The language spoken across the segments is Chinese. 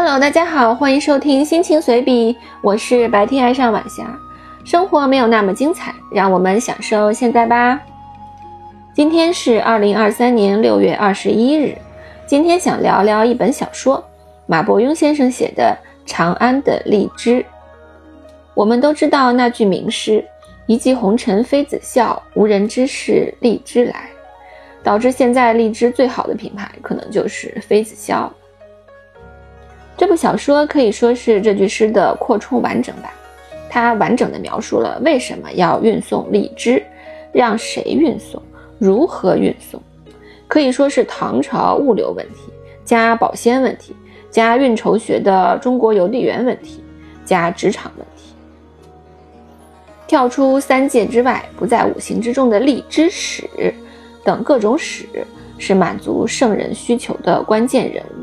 Hello，大家好，欢迎收听心情随笔，我是白天爱上晚霞。生活没有那么精彩，让我们享受现在吧。今天是二零二三年六月二十一日，今天想聊聊一本小说，马伯庸先生写的《长安的荔枝》。我们都知道那句名诗：“一骑红尘妃子笑，无人知是荔枝来。”导致现在荔枝最好的品牌，可能就是妃子笑。这部小说可以说是这句诗的扩充完整版，它完整的描述了为什么要运送荔枝，让谁运送，如何运送，可以说是唐朝物流问题加保鲜问题加运筹学的中国邮递员问题加职场问题，跳出三界之外，不在五行之中的荔枝史等各种史，是满足圣人需求的关键人物。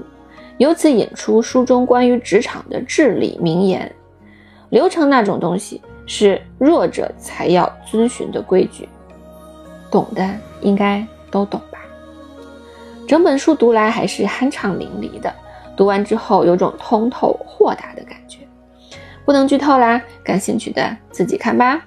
由此引出书中关于职场的至理名言，流程那种东西是弱者才要遵循的规矩，懂的应该都懂吧。整本书读来还是酣畅淋漓的，读完之后有种通透豁达的感觉。不能剧透啦，感兴趣的自己看吧。